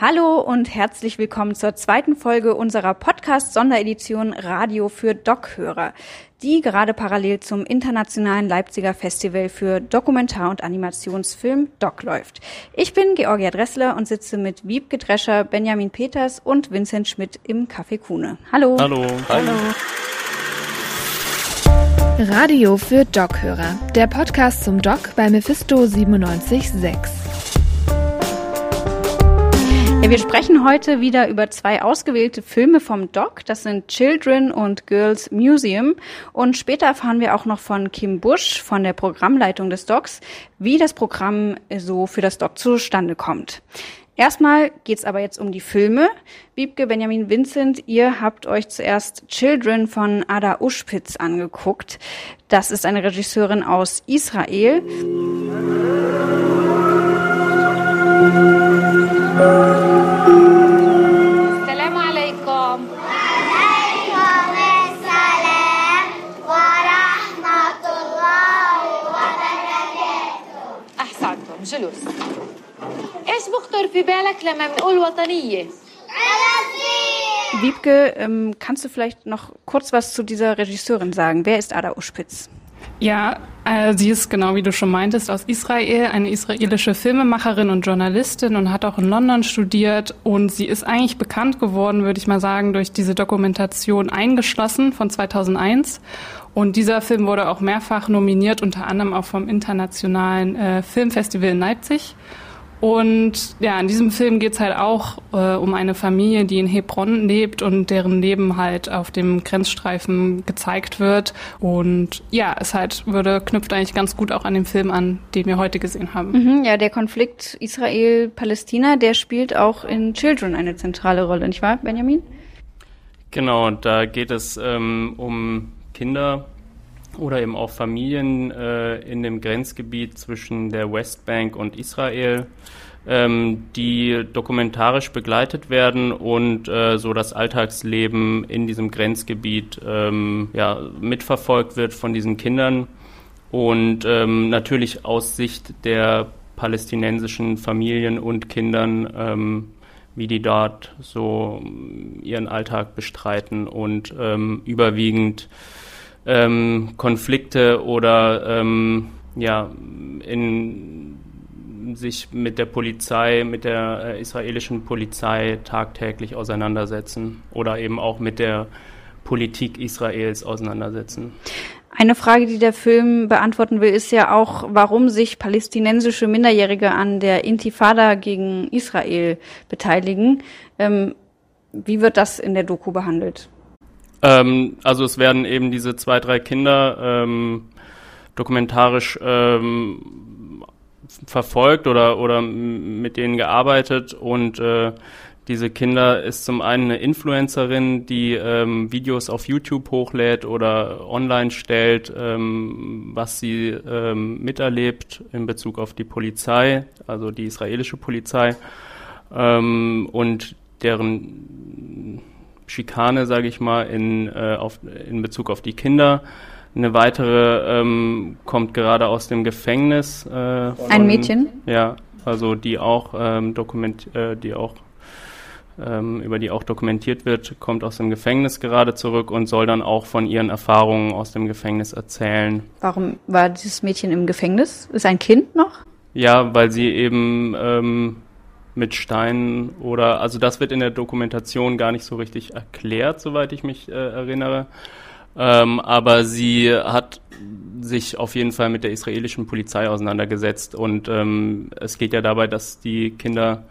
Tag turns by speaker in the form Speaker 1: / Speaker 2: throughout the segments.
Speaker 1: Hallo und herzlich willkommen zur zweiten Folge unserer Podcast-Sonderedition Radio für Doc-Hörer, die gerade parallel zum internationalen Leipziger Festival für Dokumentar- und Animationsfilm Doc läuft. Ich bin Georgia Dressler und sitze mit Wiebke Drescher, Benjamin Peters und Vincent Schmidt im Café Kuhne. Hallo.
Speaker 2: Hallo.
Speaker 1: Hallo.
Speaker 3: Radio für Doc-Hörer, der Podcast zum Doc bei Mephisto 976.
Speaker 1: Ja, wir sprechen heute wieder über zwei ausgewählte Filme vom Doc. Das sind Children und Girls Museum. Und später erfahren wir auch noch von Kim Busch von der Programmleitung des Docs, wie das Programm so für das Doc zustande kommt. Erstmal geht's aber jetzt um die Filme. Wiebke, Benjamin Vincent, ihr habt euch zuerst Children von Ada Uschpitz angeguckt. Das ist eine Regisseurin aus Israel.
Speaker 4: لما بنقول وطنية؟
Speaker 5: فلسطين
Speaker 1: Wiebke, ähm, kannst du vielleicht noch kurz was zu dieser Regisseurin sagen? Wer ist Ada Uschpitz?
Speaker 2: Ja, äh, sie ist genau wie du schon meintest aus Israel, eine israelische Filmemacherin und Journalistin und hat auch in London studiert und sie ist eigentlich bekannt geworden, würde ich mal sagen, durch diese Dokumentation Eingeschlossen von 2001 und dieser Film wurde auch mehrfach nominiert, unter anderem auch vom Internationalen äh, Filmfestival in Leipzig. Und ja, in diesem Film geht's halt auch äh, um eine Familie, die in Hebron lebt und deren Leben halt auf dem Grenzstreifen gezeigt wird. Und ja, es halt würde knüpft eigentlich ganz gut auch an den Film an, den wir heute gesehen haben.
Speaker 1: Mhm, ja, der Konflikt Israel-Palästina, der spielt auch in Children eine zentrale Rolle, nicht wahr, Benjamin?
Speaker 6: Genau, und da geht es ähm, um Kinder oder eben auch Familien äh, in dem Grenzgebiet zwischen der Westbank und Israel, ähm, die dokumentarisch begleitet werden und äh, so das Alltagsleben in diesem Grenzgebiet ähm, ja, mitverfolgt wird von diesen Kindern und ähm, natürlich aus Sicht der palästinensischen Familien und Kindern, ähm, wie die dort so ihren Alltag bestreiten und ähm, überwiegend ähm, Konflikte oder ähm, ja, in sich mit der Polizei, mit der äh, israelischen Polizei tagtäglich auseinandersetzen oder eben auch mit der Politik Israels auseinandersetzen.
Speaker 1: Eine Frage, die der Film beantworten will, ist ja auch, warum sich palästinensische Minderjährige an der Intifada gegen Israel beteiligen. Ähm, wie wird das in der Doku behandelt?
Speaker 6: Ähm, also es werden eben diese zwei, drei Kinder ähm, dokumentarisch ähm, verfolgt oder, oder mit denen gearbeitet und äh, diese Kinder ist zum einen eine Influencerin, die ähm, Videos auf YouTube hochlädt oder online stellt, ähm, was sie ähm, miterlebt in Bezug auf die Polizei, also die israelische Polizei ähm, und deren Schikane, sage ich mal, in, äh, auf, in Bezug auf die Kinder. Eine weitere ähm, kommt gerade aus dem Gefängnis. Äh, von,
Speaker 1: Ein Mädchen?
Speaker 6: Ja, also die auch ähm, dokument, äh, die auch ähm, über die auch dokumentiert wird, kommt aus dem Gefängnis gerade zurück und soll dann auch von ihren Erfahrungen aus dem Gefängnis erzählen.
Speaker 1: Warum war dieses Mädchen im Gefängnis? Ist ein Kind noch?
Speaker 6: Ja, weil sie eben ähm, mit Steinen oder, also das wird in der Dokumentation gar nicht so richtig erklärt, soweit ich mich äh, erinnere. Ähm, aber sie hat sich auf jeden Fall mit der israelischen Polizei auseinandergesetzt und ähm, es geht ja dabei, dass die Kinder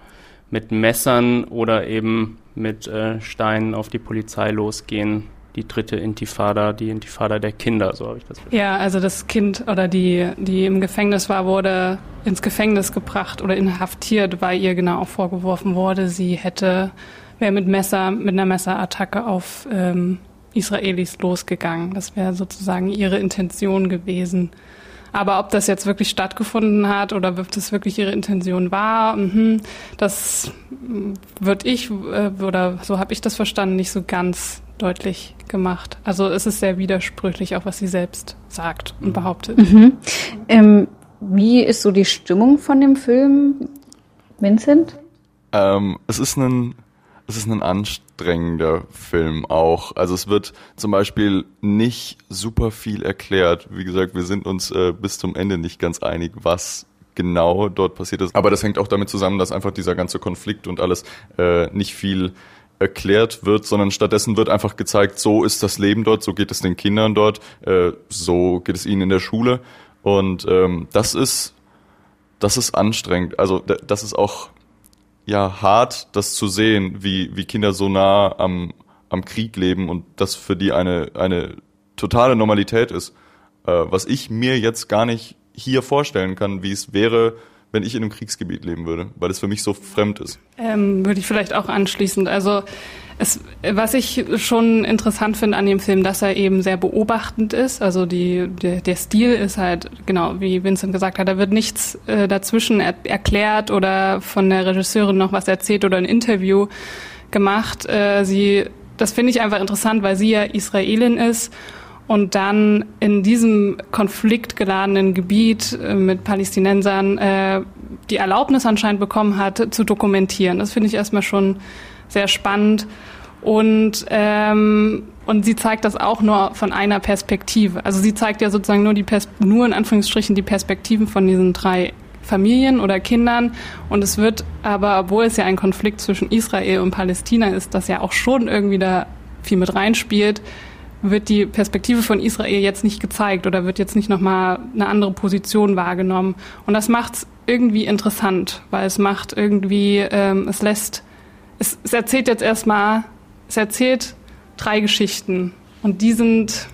Speaker 6: mit Messern oder eben mit äh, Steinen auf die Polizei losgehen. Die dritte Intifada, die Intifada der Kinder, so habe ich das verstanden.
Speaker 2: Ja, also das Kind oder die, die im Gefängnis war, wurde ins Gefängnis gebracht oder inhaftiert, weil ihr genau auch vorgeworfen wurde, sie hätte, wäre mit Messer, mit einer Messerattacke auf ähm, Israelis losgegangen. Das wäre sozusagen ihre Intention gewesen. Aber ob das jetzt wirklich stattgefunden hat oder ob das wirklich ihre Intention war, mhm, das würde ich äh, oder so habe ich das verstanden, nicht so ganz deutlich gemacht. Also es ist sehr widersprüchlich, auch was sie selbst sagt und behauptet.
Speaker 1: Mhm. Ähm, wie ist so die Stimmung von dem Film, Vincent?
Speaker 7: Ähm, es ist ein es ist ein anstrengender Film auch. Also es wird zum Beispiel nicht super viel erklärt. Wie gesagt, wir sind uns äh, bis zum Ende nicht ganz einig, was genau dort passiert ist. Aber das hängt auch damit zusammen, dass einfach dieser ganze Konflikt und alles äh, nicht viel erklärt wird, sondern stattdessen wird einfach gezeigt, so ist das Leben dort, so geht es den Kindern dort, äh, so geht es ihnen in der Schule. Und ähm, das ist das ist anstrengend. Also das ist auch ja hart, das zu sehen, wie, wie Kinder so nah am, am Krieg leben und das für die eine, eine totale Normalität ist. Äh, was ich mir jetzt gar nicht hier vorstellen kann, wie es wäre, wenn ich in einem Kriegsgebiet leben würde, weil es für mich so fremd ist.
Speaker 2: Ähm, würde ich vielleicht auch anschließend. Also es, was ich schon interessant finde an dem Film, dass er eben sehr beobachtend ist. Also die, der, der Stil ist halt, genau, wie Vincent gesagt hat, da wird nichts äh, dazwischen er, erklärt oder von der Regisseurin noch was erzählt oder ein Interview gemacht. Äh, sie, das finde ich einfach interessant, weil sie ja Israelin ist und dann in diesem konfliktgeladenen Gebiet äh, mit Palästinensern äh, die Erlaubnis anscheinend bekommen hat, zu dokumentieren. Das finde ich erstmal schon sehr spannend. Und, ähm, und sie zeigt das auch nur von einer Perspektive. Also sie zeigt ja sozusagen nur die Pers nur in Anführungsstrichen die Perspektiven von diesen drei Familien oder Kindern. Und es wird aber, obwohl es ja ein Konflikt zwischen Israel und Palästina ist, das ja auch schon irgendwie da viel mit reinspielt, wird die Perspektive von Israel jetzt nicht gezeigt oder wird jetzt nicht nochmal eine andere Position wahrgenommen. Und das macht es irgendwie interessant, weil es macht irgendwie, ähm, es lässt es, es erzählt jetzt erstmal, es erzählt drei Geschichten und die sind,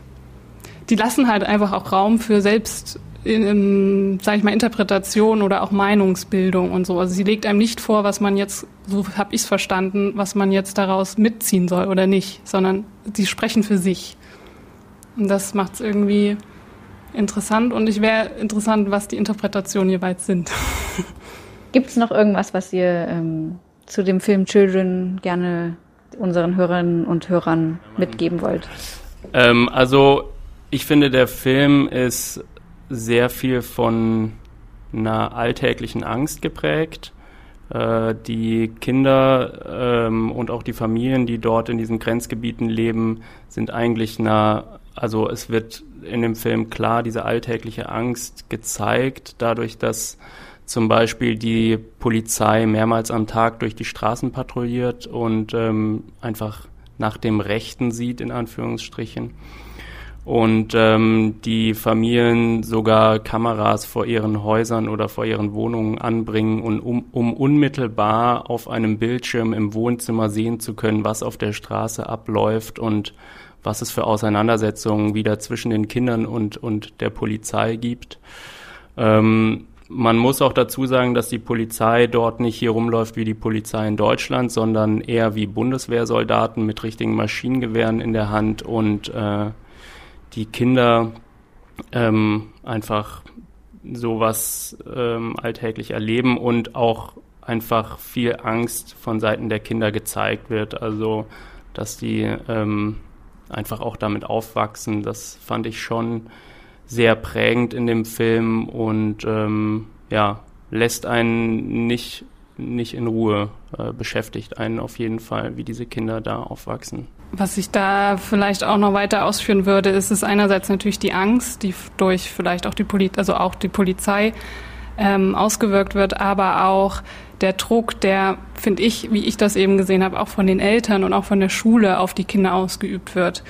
Speaker 2: die lassen halt einfach auch Raum für selbst, in, sag ich mal, Interpretation oder auch Meinungsbildung und so. Also sie legt einem nicht vor, was man jetzt, so habe ich es verstanden, was man jetzt daraus mitziehen soll oder nicht, sondern sie sprechen für sich. Und das macht es irgendwie interessant und ich wäre interessant, was die Interpretationen jeweils sind.
Speaker 1: Gibt es noch irgendwas, was ihr ähm, zu dem Film Children gerne unseren Hörerinnen und Hörern mitgeben wollt?
Speaker 6: Ähm, also ich finde, der Film ist sehr viel von einer alltäglichen Angst geprägt. Äh, die Kinder ähm, und auch die Familien, die dort in diesen Grenzgebieten leben, sind eigentlich nah, also es wird in dem Film klar diese alltägliche Angst gezeigt, dadurch, dass zum Beispiel die Polizei mehrmals am Tag durch die Straßen patrouilliert und ähm, einfach nach dem Rechten sieht, in Anführungsstrichen. Und ähm, die Familien sogar Kameras vor ihren Häusern oder vor ihren Wohnungen anbringen, und um, um unmittelbar auf einem Bildschirm im Wohnzimmer sehen zu können, was auf der Straße abläuft und was es für Auseinandersetzungen wieder zwischen den Kindern und, und der Polizei gibt. Ähm, man muss auch dazu sagen, dass die Polizei dort nicht hier rumläuft wie die Polizei in Deutschland, sondern eher wie Bundeswehrsoldaten mit richtigen Maschinengewehren in der Hand und äh, die Kinder ähm, einfach sowas ähm, alltäglich erleben und auch einfach viel Angst von Seiten der Kinder gezeigt wird. Also, dass die ähm, einfach auch damit aufwachsen, das fand ich schon sehr prägend in dem Film und ähm, ja, lässt einen nicht, nicht in Ruhe, äh, beschäftigt einen auf jeden Fall, wie diese Kinder da aufwachsen.
Speaker 2: Was ich da vielleicht auch noch weiter ausführen würde, ist es einerseits natürlich die Angst, die durch vielleicht auch die Polizei, also auch die Polizei ähm, ausgewirkt wird, aber auch der Druck, der, finde ich, wie ich das eben gesehen habe, auch von den Eltern und auch von der Schule auf die Kinder ausgeübt wird.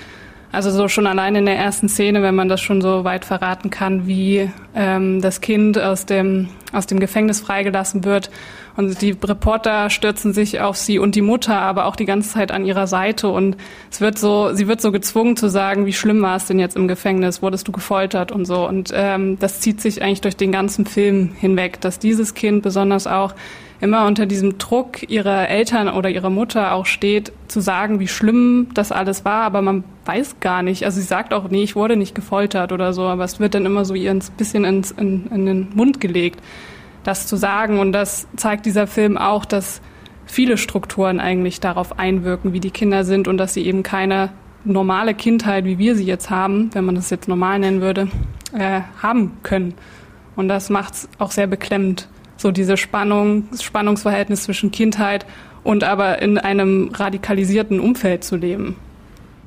Speaker 2: Also so schon allein in der ersten Szene, wenn man das schon so weit verraten kann, wie ähm, das Kind aus dem, aus dem Gefängnis freigelassen wird. Und die Reporter stürzen sich auf sie und die Mutter aber auch die ganze Zeit an ihrer Seite. Und es wird so, sie wird so gezwungen zu sagen, wie schlimm war es denn jetzt im Gefängnis? Wurdest du gefoltert und so? Und ähm, das zieht sich eigentlich durch den ganzen Film hinweg, dass dieses Kind besonders auch immer unter diesem Druck ihrer Eltern oder ihrer Mutter auch steht, zu sagen, wie schlimm das alles war, aber man weiß gar nicht. Also sie sagt auch, nee, ich wurde nicht gefoltert oder so, aber es wird dann immer so ihr ein bisschen ins, in, in den Mund gelegt, das zu sagen. Und das zeigt dieser Film auch, dass viele Strukturen eigentlich darauf einwirken, wie die Kinder sind und dass sie eben keine normale Kindheit, wie wir sie jetzt haben, wenn man das jetzt normal nennen würde, äh, haben können. Und das macht es auch sehr beklemmend so diese Spannung, Spannungsverhältnis zwischen Kindheit und aber in einem radikalisierten Umfeld zu leben.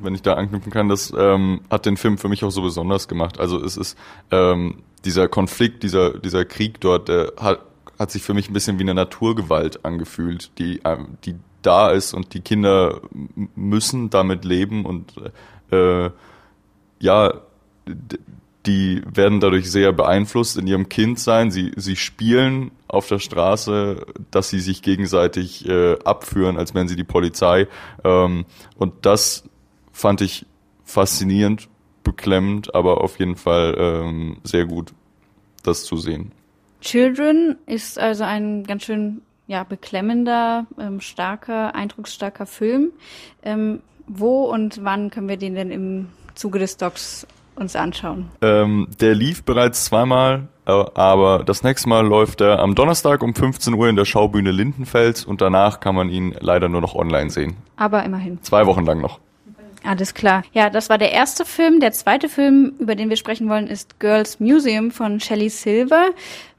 Speaker 7: Wenn ich da anknüpfen kann, das ähm, hat den Film für mich auch so besonders gemacht. Also es ist ähm, dieser Konflikt, dieser, dieser Krieg dort, der hat, hat sich für mich ein bisschen wie eine Naturgewalt angefühlt, die, ähm, die da ist und die Kinder müssen damit leben und äh, ja, die werden dadurch sehr beeinflusst in ihrem Kindsein. Sie, sie spielen auf der Straße, dass sie sich gegenseitig äh, abführen, als wären sie die Polizei. Ähm, und das fand ich faszinierend, beklemmend, aber auf jeden Fall ähm, sehr gut, das zu sehen.
Speaker 1: Children ist also ein ganz schön ja, beklemmender, ähm, starker, eindrucksstarker Film. Ähm, wo und wann können wir den denn im Zuge des Docs uns anschauen?
Speaker 7: Ähm, der lief bereits zweimal, äh, aber das nächste Mal läuft er am Donnerstag um 15 Uhr in der Schaubühne Lindenfels und danach kann man ihn leider nur noch online sehen.
Speaker 1: Aber immerhin.
Speaker 7: Zwei Wochen lang noch.
Speaker 1: Alles klar. Ja, das war der erste Film. Der zweite Film, über den wir sprechen wollen, ist Girls Museum von Shelley Silver.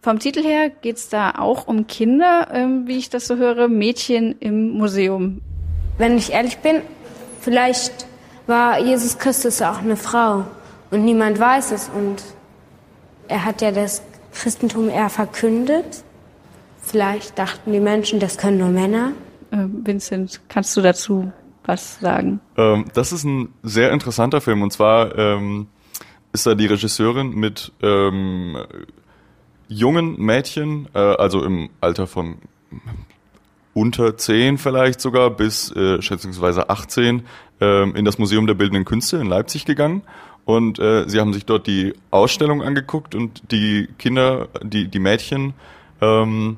Speaker 1: Vom Titel her geht's da auch um Kinder, ähm, wie ich das so höre, Mädchen im Museum.
Speaker 8: Wenn ich ehrlich bin, vielleicht war Jesus Christus auch eine Frau und niemand weiß es. Und er hat ja das Christentum eher verkündet. Vielleicht dachten die Menschen, das können nur Männer.
Speaker 1: Äh, Vincent, kannst du dazu was sagen?
Speaker 7: Ähm, das ist ein sehr interessanter Film und zwar ähm, ist da die Regisseurin mit ähm, jungen Mädchen, äh, also im Alter von unter 10 vielleicht sogar bis äh, schätzungsweise 18 äh, in das Museum der Bildenden Künste in Leipzig gegangen und äh, sie haben sich dort die Ausstellung angeguckt und die Kinder, die, die Mädchen ähm,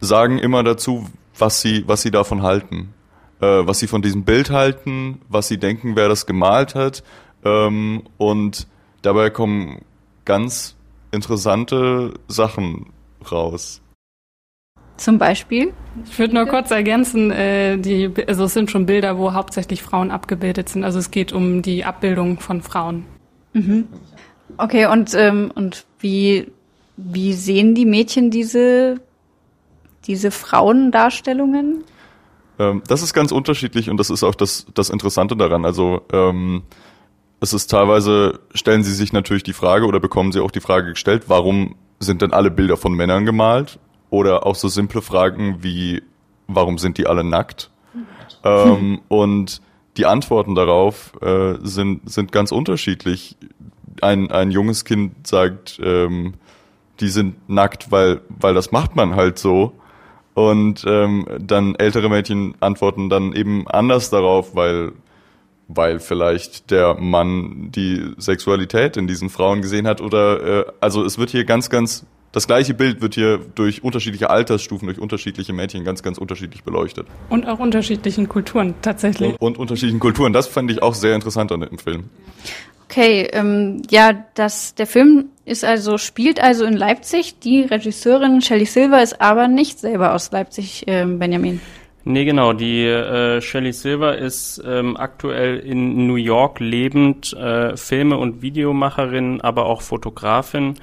Speaker 7: sagen immer dazu, was sie, was sie davon halten. Äh, was sie von diesem Bild halten, was sie denken, wer das gemalt hat. Ähm, und dabei kommen ganz interessante Sachen raus.
Speaker 1: Zum Beispiel?
Speaker 2: Ich würde nur kurz ergänzen, äh, die, also es sind schon Bilder, wo hauptsächlich Frauen abgebildet sind. Also es geht um die Abbildung von Frauen.
Speaker 1: Mhm. Okay, und, ähm, und wie, wie sehen die Mädchen diese, diese Frauendarstellungen?
Speaker 7: Ähm, das ist ganz unterschiedlich und das ist auch das, das Interessante daran. Also ähm, es ist teilweise, stellen sie sich natürlich die Frage oder bekommen sie auch die Frage gestellt, warum sind denn alle Bilder von Männern gemalt? Oder auch so simple Fragen wie, warum sind die alle nackt? Ähm, und die Antworten darauf äh, sind, sind ganz unterschiedlich. Ein, ein junges Kind sagt, ähm, die sind nackt, weil, weil das macht man halt so. Und ähm, dann ältere Mädchen antworten dann eben anders darauf, weil, weil vielleicht der Mann die Sexualität in diesen Frauen gesehen hat. Oder äh, also es wird hier ganz, ganz das gleiche Bild wird hier durch unterschiedliche Altersstufen, durch unterschiedliche Mädchen ganz, ganz unterschiedlich beleuchtet.
Speaker 2: Und auch unterschiedlichen Kulturen tatsächlich.
Speaker 7: Und, und unterschiedlichen Kulturen. Das fand ich auch sehr interessant an dem Film.
Speaker 1: Okay, ähm, ja, das, der Film ist also, spielt also in Leipzig. Die Regisseurin Shelley Silver ist aber nicht selber aus Leipzig, äh, Benjamin.
Speaker 6: Nee, genau. Die äh, Shelley Silver ist ähm, aktuell in New York lebend, äh, Filme- und Videomacherin, aber auch Fotografin.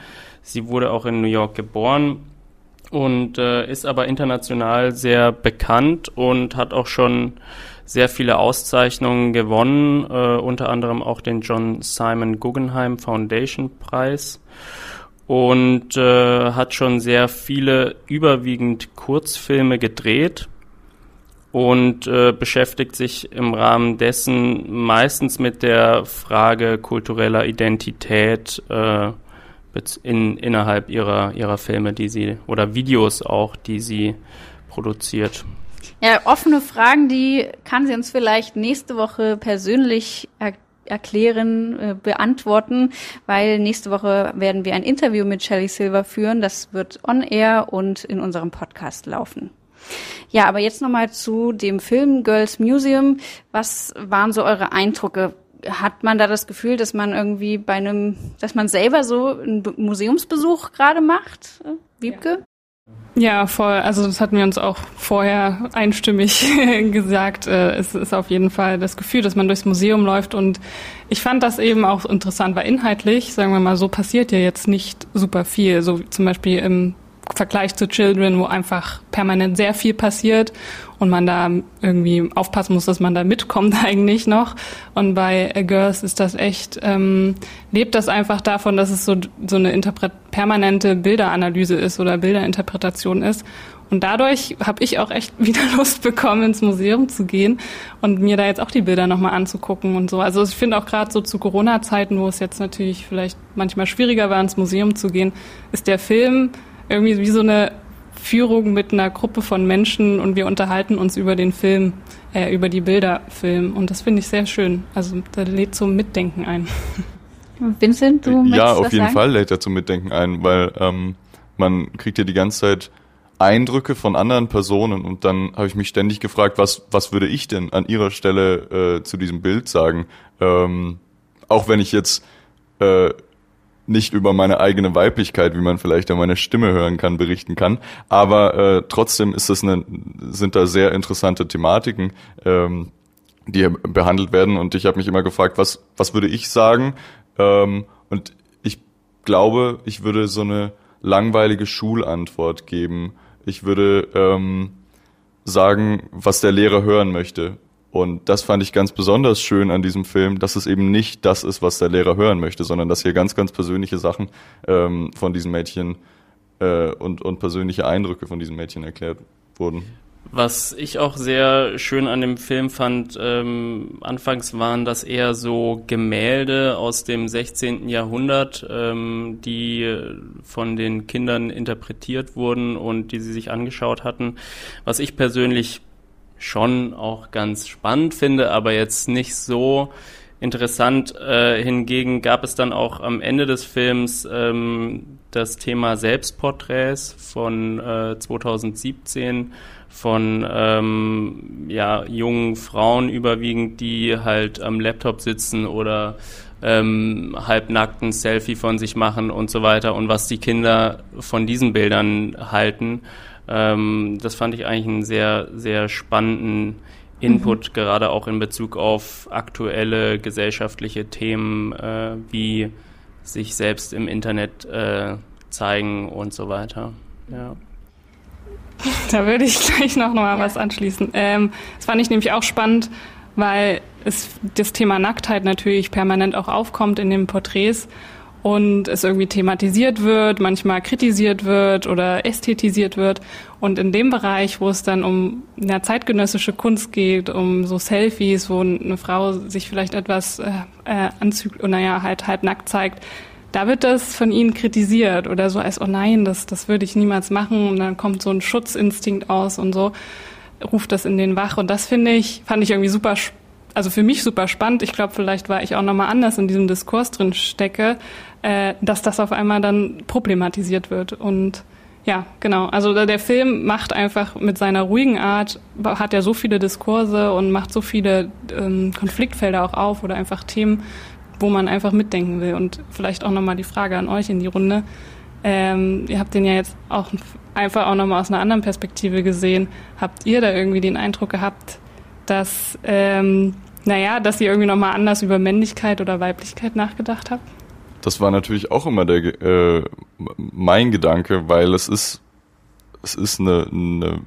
Speaker 6: Sie wurde auch in New York geboren und äh, ist aber international sehr bekannt und hat auch schon sehr viele Auszeichnungen gewonnen, äh, unter anderem auch den John Simon Guggenheim Foundation Preis und äh, hat schon sehr viele überwiegend Kurzfilme gedreht und äh, beschäftigt sich im Rahmen dessen meistens mit der Frage kultureller Identität äh, in, innerhalb ihrer, ihrer Filme, die sie oder Videos auch, die sie produziert.
Speaker 1: Ja, offene Fragen, die kann sie uns vielleicht nächste Woche persönlich er erklären, äh, beantworten, weil nächste Woche werden wir ein Interview mit Shelley Silver führen. Das wird on air und in unserem Podcast laufen. Ja, aber jetzt nochmal zu dem Film Girls Museum. Was waren so eure Eindrücke? Hat man da das Gefühl, dass man irgendwie bei einem, dass man selber so einen Museumsbesuch gerade macht? Wiebke? Ja.
Speaker 2: Ja, voll. Also das hatten wir uns auch vorher einstimmig gesagt. Äh, es ist auf jeden Fall das Gefühl, dass man durchs Museum läuft. Und ich fand das eben auch interessant, weil inhaltlich, sagen wir mal, so passiert ja jetzt nicht super viel. So zum Beispiel im Vergleich zu Children, wo einfach permanent sehr viel passiert und man da irgendwie aufpassen muss, dass man da mitkommt eigentlich noch. Und bei A Girls ist das echt, ähm, lebt das einfach davon, dass es so, so eine Interpret permanente Bilderanalyse ist oder Bilderinterpretation ist. Und dadurch habe ich auch echt wieder Lust bekommen, ins Museum zu gehen und mir da jetzt auch die Bilder nochmal anzugucken und so. Also ich finde auch gerade so zu Corona-Zeiten, wo es jetzt natürlich vielleicht manchmal schwieriger war, ins Museum zu gehen, ist der Film irgendwie wie so eine Führung mit einer Gruppe von Menschen und wir unterhalten uns über den Film, äh, über die Bilderfilm. Und das finde ich sehr schön. Also da lädt zum Mitdenken ein.
Speaker 1: Vincent, du möchtest
Speaker 7: Ja, auf jeden
Speaker 1: sagen?
Speaker 7: Fall lädt er zum Mitdenken ein, weil ähm, man kriegt ja die ganze Zeit Eindrücke von anderen Personen und dann habe ich mich ständig gefragt, was, was würde ich denn an ihrer Stelle äh, zu diesem Bild sagen? Ähm, auch wenn ich jetzt äh, nicht über meine eigene Weiblichkeit, wie man vielleicht an meiner Stimme hören kann, berichten kann. Aber äh, trotzdem ist das eine, sind da sehr interessante Thematiken, ähm, die behandelt werden. Und ich habe mich immer gefragt, was, was würde ich sagen? Ähm, und ich glaube, ich würde so eine langweilige Schulantwort geben. Ich würde ähm, sagen, was der Lehrer hören möchte. Und das fand ich ganz besonders schön an diesem Film, dass es eben nicht das ist, was der Lehrer hören möchte, sondern dass hier ganz, ganz persönliche Sachen ähm, von diesen Mädchen äh, und, und persönliche Eindrücke von diesen Mädchen erklärt wurden.
Speaker 6: Was ich auch sehr schön an dem Film fand, ähm, anfangs waren das eher so Gemälde aus dem 16. Jahrhundert, ähm, die von den Kindern interpretiert wurden und die sie sich angeschaut hatten. Was ich persönlich schon auch ganz spannend finde, aber jetzt nicht so interessant. Äh, hingegen gab es dann auch am Ende des Films ähm, das Thema Selbstporträts von äh, 2017 von ähm, ja, jungen Frauen überwiegend, die halt am Laptop sitzen oder ähm, halbnackten Selfie von sich machen und so weiter und was die Kinder von diesen Bildern halten. Ähm, das fand ich eigentlich einen sehr, sehr spannenden Input, gerade auch in Bezug auf aktuelle gesellschaftliche Themen äh, wie sich selbst im Internet äh, zeigen und so weiter. Ja.
Speaker 2: Da würde ich gleich noch mal was anschließen. Ähm, das fand ich nämlich auch spannend, weil es das Thema Nacktheit natürlich permanent auch aufkommt in den Porträts und es irgendwie thematisiert wird, manchmal kritisiert wird oder ästhetisiert wird. Und in dem Bereich, wo es dann um eine zeitgenössische Kunst geht, um so Selfies, wo eine Frau sich vielleicht etwas äh, äh, anzüglich, naja, halt halb nackt zeigt, da wird das von ihnen kritisiert oder so als, oh nein, das, das würde ich niemals machen. Und dann kommt so ein Schutzinstinkt aus und so, ruft das in den wach. Und das finde ich, fand ich irgendwie super, also für mich super spannend. Ich glaube, vielleicht war ich auch nochmal anders in diesem Diskurs drin stecke, äh, dass das auf einmal dann problematisiert wird. Und ja, genau. Also der Film macht einfach mit seiner ruhigen Art, hat er so viele Diskurse und macht so viele ähm, Konfliktfelder auch auf oder einfach Themen, wo man einfach mitdenken will. Und vielleicht auch nochmal die Frage an euch in die Runde. Ähm, ihr habt den ja jetzt auch einfach auch nochmal aus einer anderen Perspektive gesehen. Habt ihr da irgendwie den Eindruck gehabt, dass, ähm, naja, dass ihr irgendwie nochmal anders über Männlichkeit oder Weiblichkeit nachgedacht habt?
Speaker 7: Das war natürlich auch immer der, äh, mein Gedanke, weil es ist, es ist eine, eine,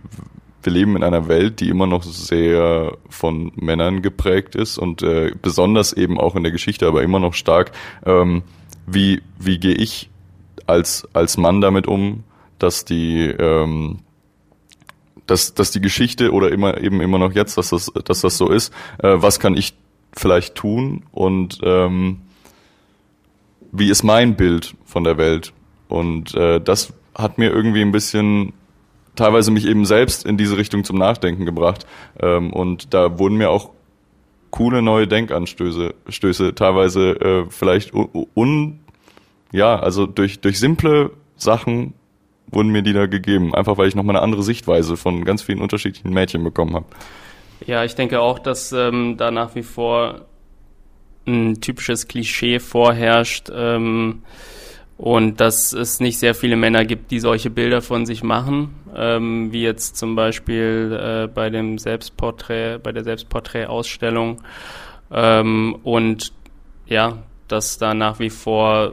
Speaker 7: wir leben in einer Welt, die immer noch sehr von Männern geprägt ist und äh, besonders eben auch in der Geschichte, aber immer noch stark. Ähm, wie wie gehe ich als als Mann damit um, dass die ähm, dass, dass die Geschichte oder immer eben immer noch jetzt, dass das, dass das so ist, äh, was kann ich vielleicht tun und ähm, wie ist mein Bild von der Welt? Und äh, das hat mir irgendwie ein bisschen teilweise mich eben selbst in diese Richtung zum Nachdenken gebracht. Ähm, und da wurden mir auch coole neue Denkanstöße, Stöße, teilweise äh, vielleicht un, un, ja, also durch, durch simple Sachen wurden mir die da gegeben, einfach weil ich nochmal eine andere Sichtweise von ganz vielen unterschiedlichen Mädchen bekommen habe.
Speaker 6: Ja, ich denke auch, dass ähm, da nach wie vor ein typisches Klischee vorherrscht ähm, und dass es nicht sehr viele Männer gibt, die solche Bilder von sich machen, ähm, wie jetzt zum Beispiel äh, bei dem Selbstporträt, bei der Selbstporträtausstellung ähm, und ja, dass da nach wie vor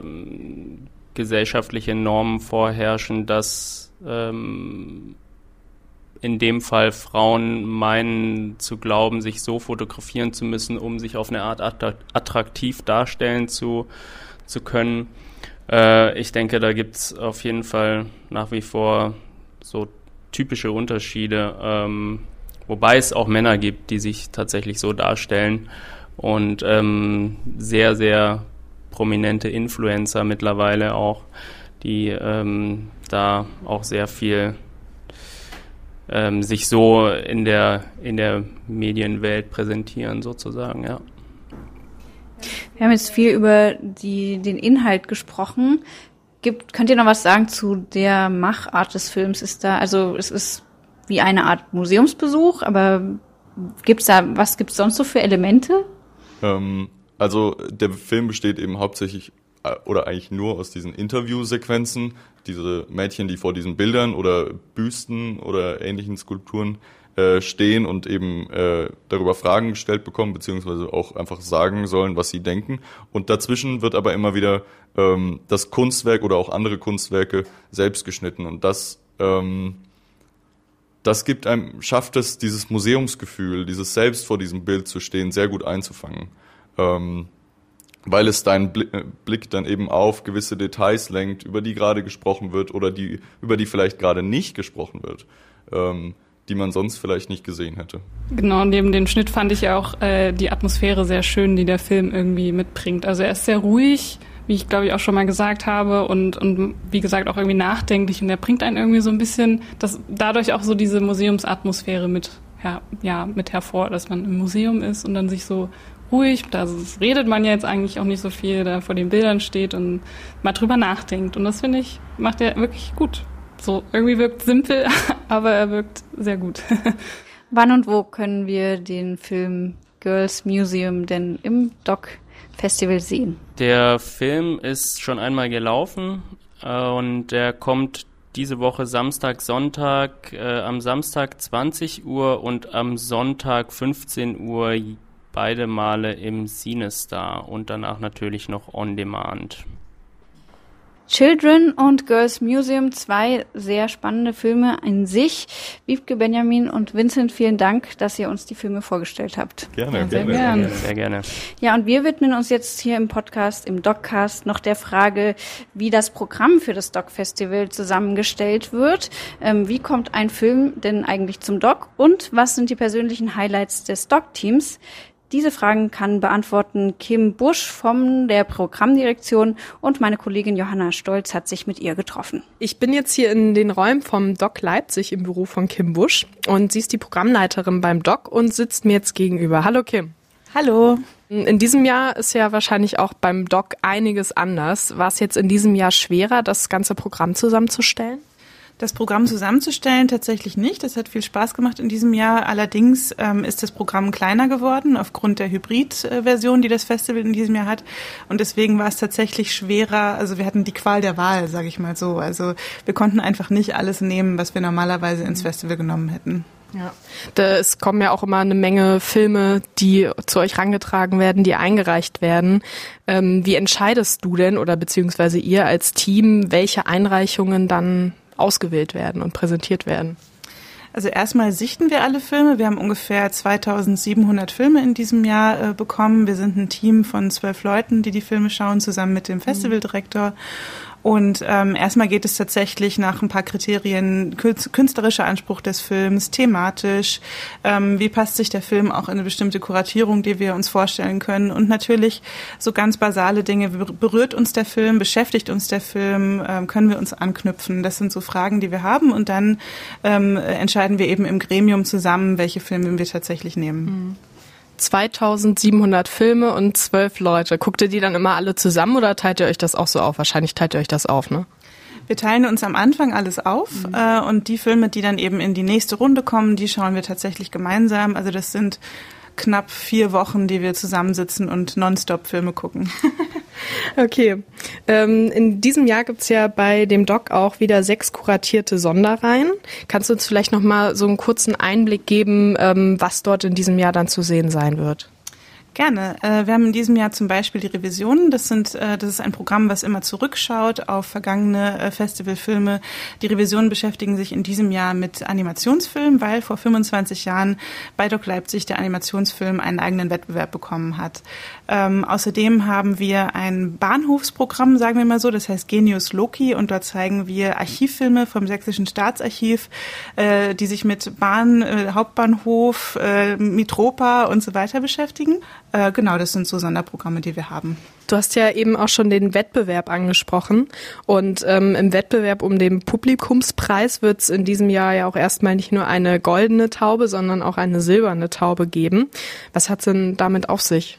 Speaker 6: gesellschaftliche Normen vorherrschen, dass ähm, in dem Fall Frauen meinen zu glauben, sich so fotografieren zu müssen, um sich auf eine Art attraktiv darstellen zu, zu können. Äh, ich denke, da gibt es auf jeden Fall nach wie vor so typische Unterschiede, ähm, wobei es auch Männer gibt, die sich tatsächlich so darstellen und ähm, sehr, sehr prominente Influencer mittlerweile auch, die ähm, da auch sehr viel ähm, sich so in der, in der Medienwelt präsentieren, sozusagen, ja.
Speaker 1: Wir haben jetzt viel über die, den Inhalt gesprochen. Gibt, könnt ihr noch was sagen zu der Machart des Films? Ist da, also es ist wie eine Art Museumsbesuch, aber gibt's da, was gibt's sonst so für Elemente?
Speaker 7: Ähm, also der Film besteht eben hauptsächlich äh, oder eigentlich nur aus diesen Interviewsequenzen, diese Mädchen, die vor diesen Bildern oder Büsten oder ähnlichen Skulpturen äh, stehen und eben äh, darüber Fragen gestellt bekommen, beziehungsweise auch einfach sagen sollen, was sie denken. Und dazwischen wird aber immer wieder ähm, das Kunstwerk oder auch andere Kunstwerke selbst geschnitten. Und das, ähm, das gibt einem, schafft es, dieses Museumsgefühl, dieses selbst vor diesem Bild zu stehen, sehr gut einzufangen. Ähm, weil es deinen äh, Blick dann eben auf gewisse Details lenkt, über die gerade gesprochen wird oder die, über die vielleicht gerade nicht gesprochen wird, ähm, die man sonst vielleicht nicht gesehen hätte.
Speaker 2: Genau, neben dem Schnitt fand ich auch äh, die Atmosphäre sehr schön, die der Film irgendwie mitbringt. Also er ist sehr ruhig, wie ich glaube ich auch schon mal gesagt habe und, und wie gesagt auch irgendwie nachdenklich und er bringt einen irgendwie so ein bisschen, das, dadurch auch so diese Museumsatmosphäre mit, ja, ja, mit hervor, dass man im Museum ist und dann sich so ruhig, da redet man ja jetzt eigentlich auch nicht so viel, da vor den Bildern steht und mal drüber nachdenkt. Und das finde ich, macht er wirklich gut. So, irgendwie wirkt simpel, aber er wirkt sehr gut.
Speaker 1: Wann und wo können wir den Film Girls Museum denn im Doc Festival sehen?
Speaker 6: Der Film ist schon einmal gelaufen äh, und der kommt diese Woche Samstag, Sonntag, äh, am Samstag 20 Uhr und am Sonntag 15 Uhr beide Male im Cinestar und danach natürlich noch on demand.
Speaker 1: Children und Girls Museum, zwei sehr spannende Filme in sich. Wiebke Benjamin und Vincent, vielen Dank, dass ihr uns die Filme vorgestellt habt.
Speaker 7: Gerne,
Speaker 6: ja, sehr gerne. gerne. Sehr gerne.
Speaker 1: Ja, und wir widmen uns jetzt hier im Podcast, im Doccast, noch der Frage, wie das Programm für das Doc Festival zusammengestellt wird. Ähm, wie kommt ein Film denn eigentlich zum Doc? Und was sind die persönlichen Highlights des Doc-Teams? Diese Fragen kann beantworten Kim Busch von der Programmdirektion und meine Kollegin Johanna Stolz hat sich mit ihr getroffen.
Speaker 9: Ich bin jetzt hier in den Räumen vom Doc Leipzig im Büro von Kim Busch und sie ist die Programmleiterin beim Doc und sitzt mir jetzt gegenüber. Hallo Kim.
Speaker 10: Hallo.
Speaker 9: In diesem Jahr ist ja wahrscheinlich auch beim Doc einiges anders. War es jetzt in diesem Jahr schwerer, das ganze Programm zusammenzustellen?
Speaker 10: Das Programm zusammenzustellen tatsächlich nicht. Das hat viel Spaß gemacht in diesem Jahr. Allerdings ähm, ist das Programm kleiner geworden aufgrund der Hybrid-Version, die das Festival in diesem Jahr hat. Und deswegen war es tatsächlich schwerer. Also wir hatten die Qual der Wahl, sage ich mal so. Also wir konnten einfach nicht alles nehmen, was wir normalerweise ins Festival genommen hätten.
Speaker 9: Ja. Es kommen ja auch immer eine Menge Filme, die zu euch rangetragen werden, die eingereicht werden. Ähm, wie entscheidest du denn oder beziehungsweise ihr als Team, welche Einreichungen dann ausgewählt werden und präsentiert werden?
Speaker 10: Also erstmal sichten wir alle Filme. Wir haben ungefähr 2700 Filme in diesem Jahr äh, bekommen. Wir sind ein Team von zwölf Leuten, die die Filme schauen, zusammen mit dem Festivaldirektor. Und ähm, erstmal geht es tatsächlich nach ein paar Kriterien künstlerischer Anspruch des Films, thematisch, ähm, wie passt sich der Film auch in eine bestimmte Kuratierung, die wir uns vorstellen können und natürlich so ganz basale Dinge, berührt uns der Film, beschäftigt uns der Film, ähm, können wir uns anknüpfen. Das sind so Fragen, die wir haben und dann ähm, entscheiden wir eben im Gremium zusammen, welche Filme wir tatsächlich nehmen. Mhm.
Speaker 9: 2700 Filme und zwölf Leute. Guckt ihr die dann immer alle zusammen oder teilt ihr euch das auch so auf? Wahrscheinlich teilt ihr euch das auf, ne?
Speaker 10: Wir teilen uns am Anfang alles auf mhm. äh, und die Filme, die dann eben in die nächste Runde kommen, die schauen wir tatsächlich gemeinsam. Also das sind knapp vier Wochen, die wir zusammensitzen und nonstop Filme gucken.
Speaker 9: okay. Ähm, in diesem Jahr gibt's ja bei dem Doc auch wieder sechs kuratierte Sonderreihen. Kannst du uns vielleicht noch mal so einen kurzen Einblick geben, ähm, was dort in diesem Jahr dann zu sehen sein wird?
Speaker 10: Gerne. Äh, wir haben in diesem Jahr zum Beispiel die Revisionen. Das sind, äh, das ist ein Programm, was immer zurückschaut auf vergangene äh, Festivalfilme. Die Revisionen beschäftigen sich in diesem Jahr mit Animationsfilmen, weil vor 25 Jahren bei Doc Leipzig der Animationsfilm einen eigenen Wettbewerb bekommen hat. Ähm, außerdem haben wir ein Bahnhofsprogramm, sagen wir mal so, das heißt Genius Loki und dort zeigen wir Archivfilme vom Sächsischen Staatsarchiv, äh, die sich mit Bahn, äh, Hauptbahnhof, äh, Mitropa und so weiter beschäftigen. Äh, genau, das sind so Sonderprogramme, die wir haben.
Speaker 9: Du hast ja eben auch schon den Wettbewerb angesprochen. Und ähm, im Wettbewerb um den Publikumspreis wird es in diesem Jahr ja auch erstmal nicht nur eine goldene Taube, sondern auch eine silberne Taube geben. Was hat es denn damit auf sich?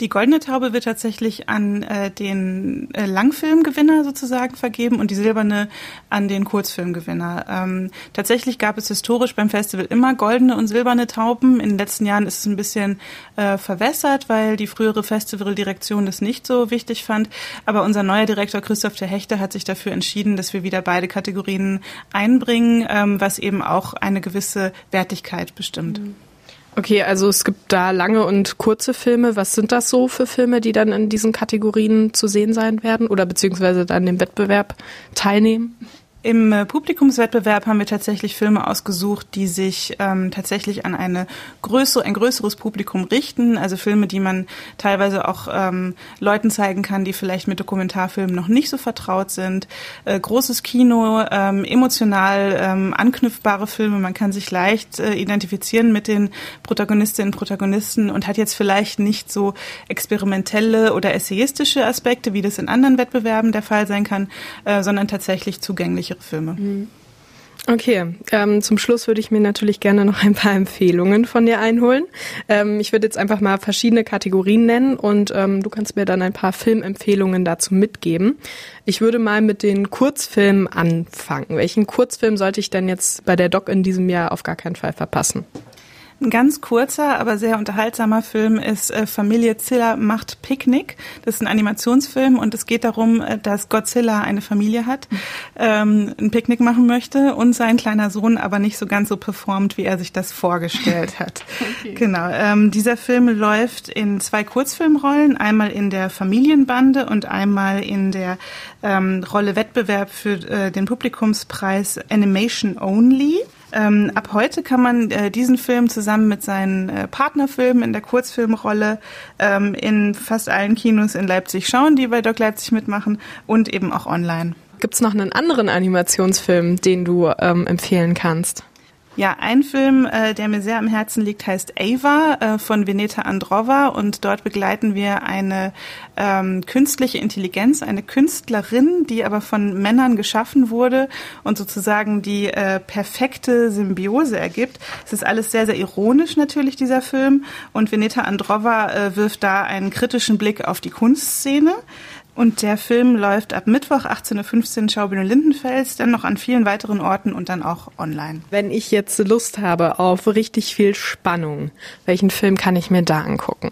Speaker 10: Die Goldene Taube wird tatsächlich an äh, den äh, Langfilmgewinner sozusagen vergeben und die Silberne an den Kurzfilmgewinner. Ähm, tatsächlich gab es historisch beim Festival immer goldene und silberne Tauben. In den letzten Jahren ist es ein bisschen äh, verwässert, weil die frühere Festivaldirektion das nicht so wichtig fand. Aber unser neuer Direktor Christoph der Hechte hat sich dafür entschieden, dass wir wieder beide Kategorien einbringen, ähm, was eben auch eine gewisse Wertigkeit bestimmt. Mhm.
Speaker 9: Okay, also es gibt da lange und kurze Filme. Was sind das so für Filme, die dann in diesen Kategorien zu sehen sein werden oder beziehungsweise dann im Wettbewerb teilnehmen?
Speaker 10: Im äh, Publikumswettbewerb haben wir tatsächlich Filme ausgesucht, die sich ähm, tatsächlich an eine größere, ein größeres Publikum richten. Also Filme, die man teilweise auch ähm, Leuten zeigen kann, die vielleicht mit Dokumentarfilmen noch nicht so vertraut sind. Äh, großes Kino, ähm, emotional ähm, anknüpfbare Filme. Man kann sich leicht äh, identifizieren mit den Protagonistinnen und Protagonisten und hat jetzt vielleicht nicht so experimentelle oder essayistische Aspekte, wie das in anderen Wettbewerben der Fall sein kann, äh, sondern tatsächlich zugänglich sichere Filme. Mhm.
Speaker 9: Okay, ähm, zum Schluss würde ich mir natürlich gerne noch ein paar Empfehlungen von dir einholen. Ähm, ich würde jetzt einfach mal verschiedene Kategorien nennen und ähm, du kannst mir dann ein paar Filmempfehlungen dazu mitgeben. Ich würde mal mit den Kurzfilmen anfangen. Welchen Kurzfilm sollte ich denn jetzt bei der Doc in diesem Jahr auf gar keinen Fall verpassen?
Speaker 10: Ein ganz kurzer, aber sehr unterhaltsamer Film ist äh, Familie Zilla macht Picknick. Das ist ein Animationsfilm und es geht darum, äh, dass Godzilla eine Familie hat, ähm, ein Picknick machen möchte und sein kleiner Sohn aber nicht so ganz so performt, wie er sich das vorgestellt hat. okay. Genau. Ähm, dieser Film läuft in zwei Kurzfilmrollen, einmal in der Familienbande und einmal in der ähm, Rolle Wettbewerb für äh, den Publikumspreis Animation Only. Ähm, ab heute kann man äh, diesen Film zusammen mit seinen äh, Partnerfilmen in der Kurzfilmrolle ähm, in fast allen Kinos in Leipzig schauen, die bei Doc Leipzig mitmachen und eben auch online.
Speaker 9: Gibt es noch einen anderen Animationsfilm, den du ähm, empfehlen kannst?
Speaker 10: Ja, ein Film, äh, der mir sehr am Herzen liegt, heißt Ava äh, von Veneta Androva und dort begleiten wir eine ähm, künstliche Intelligenz, eine Künstlerin, die aber von Männern geschaffen wurde und sozusagen die äh, perfekte Symbiose ergibt. Es ist alles sehr, sehr ironisch natürlich, dieser Film und Veneta Androva äh, wirft da einen kritischen Blick auf die Kunstszene. Und der Film läuft ab Mittwoch 18.15 Uhr Schaubühne Lindenfels, dann noch an vielen weiteren Orten und dann auch online.
Speaker 9: Wenn ich jetzt Lust habe auf richtig viel Spannung, welchen Film kann ich mir da angucken?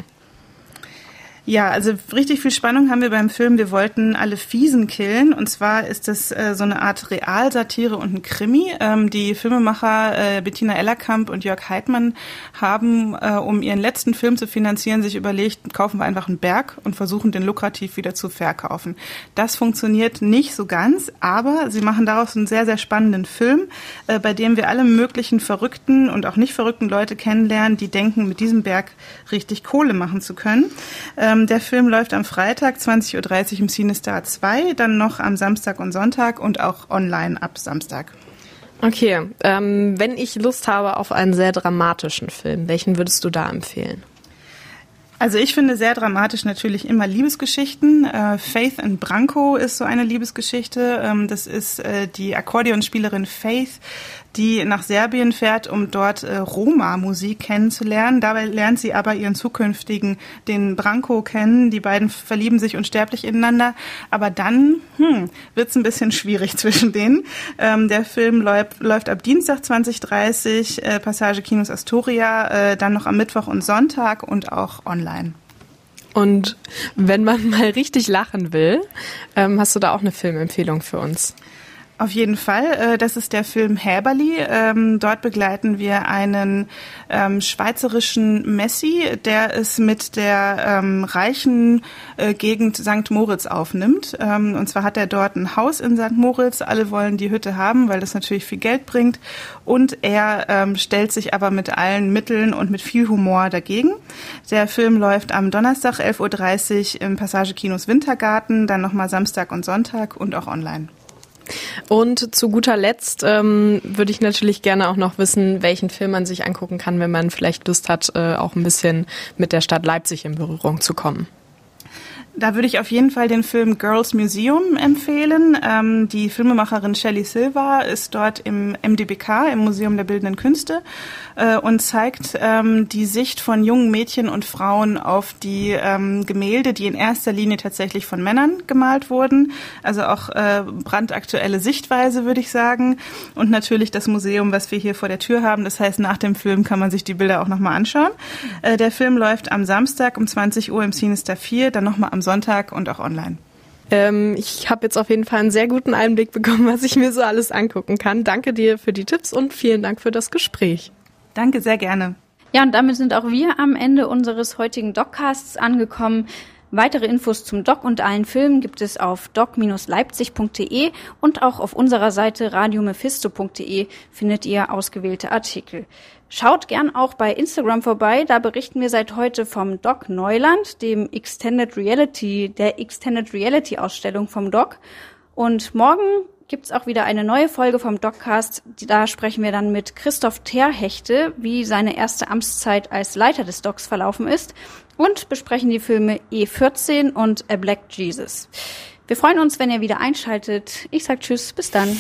Speaker 10: Ja, also richtig viel Spannung haben wir beim Film. Wir wollten alle Fiesen killen. Und zwar ist das äh, so eine Art Realsatire und ein Krimi. Ähm, die Filmemacher äh, Bettina Ellerkamp und Jörg Heidmann haben, äh, um ihren letzten Film zu finanzieren, sich überlegt, kaufen wir einfach einen Berg und versuchen, den lukrativ wieder zu verkaufen. Das funktioniert nicht so ganz, aber sie machen daraus einen sehr, sehr spannenden Film, äh, bei dem wir alle möglichen verrückten und auch nicht verrückten Leute kennenlernen, die denken, mit diesem Berg richtig Kohle machen zu können. Ähm, ähm, der Film läuft am Freitag 20.30 Uhr im Cinestar 2, dann noch am Samstag und Sonntag und auch online ab Samstag.
Speaker 9: Okay, ähm, wenn ich Lust habe auf einen sehr dramatischen Film, welchen würdest du da empfehlen?
Speaker 10: Also ich finde sehr dramatisch natürlich immer Liebesgeschichten. Äh, Faith in Branko ist so eine Liebesgeschichte. Ähm, das ist äh, die Akkordeonspielerin Faith, die nach Serbien fährt, um dort äh, Roma-Musik kennenzulernen. Dabei lernt sie aber ihren zukünftigen, den Branko, kennen. Die beiden verlieben sich unsterblich ineinander. Aber dann hm, wird es ein bisschen schwierig zwischen denen. Ähm, der Film läuft, läuft ab Dienstag 2030, äh, Passage Kinos Astoria, äh, dann noch am Mittwoch und Sonntag und auch online.
Speaker 9: Und wenn man mal richtig lachen will, ähm, hast du da auch eine Filmempfehlung für uns?
Speaker 10: Auf jeden Fall. Äh, das ist der Film Häberli. Ähm, dort begleiten wir einen ähm, schweizerischen Messi, der es mit der ähm, reichen äh, Gegend St. Moritz aufnimmt. Und zwar hat er dort ein Haus in St. Moritz. Alle wollen die Hütte haben, weil das natürlich viel Geld bringt. Und er stellt sich aber mit allen Mitteln und mit viel Humor dagegen. Der Film läuft am Donnerstag 11.30 Uhr im Passage Kinos Wintergarten, dann nochmal Samstag und Sonntag und auch online.
Speaker 9: Und zu guter Letzt ähm, würde ich natürlich gerne auch noch wissen, welchen Film man sich angucken kann, wenn man vielleicht Lust hat, äh, auch ein bisschen mit der Stadt Leipzig in Berührung zu kommen.
Speaker 10: Da würde ich auf jeden Fall den Film Girls Museum empfehlen. Ähm, die Filmemacherin Shelley Silva ist dort im MDBK, im Museum der Bildenden Künste, äh, und zeigt ähm, die Sicht von jungen Mädchen und Frauen auf die ähm, Gemälde, die in erster Linie tatsächlich von Männern gemalt wurden. Also auch äh, brandaktuelle Sichtweise, würde ich sagen. Und natürlich das Museum, was wir hier vor der Tür haben. Das heißt, nach dem Film kann man sich die Bilder auch nochmal anschauen. Äh, der Film läuft am Samstag um 20 Uhr im Sinister 4, dann nochmal am Sonntag und auch online.
Speaker 9: Ähm, ich habe jetzt auf jeden Fall einen sehr guten Einblick bekommen, was ich mir so alles angucken kann. Danke dir für die Tipps und vielen Dank für das Gespräch.
Speaker 10: Danke, sehr gerne.
Speaker 1: Ja, und damit sind auch wir am Ende unseres heutigen Doccasts angekommen. Weitere Infos zum Doc und allen Filmen gibt es auf doc-leipzig.de und auch auf unserer Seite radiomephisto.de findet ihr ausgewählte Artikel. Schaut gern auch bei Instagram vorbei, da berichten wir seit heute vom Doc Neuland, dem Extended Reality, der Extended Reality Ausstellung vom Doc. Und morgen gibt's auch wieder eine neue Folge vom Doccast. Da sprechen wir dann mit Christoph Terhechte, wie seine erste Amtszeit als Leiter des Docs verlaufen ist und besprechen die Filme E14 und A Black Jesus. Wir freuen uns, wenn ihr wieder einschaltet. Ich sag Tschüss, bis dann.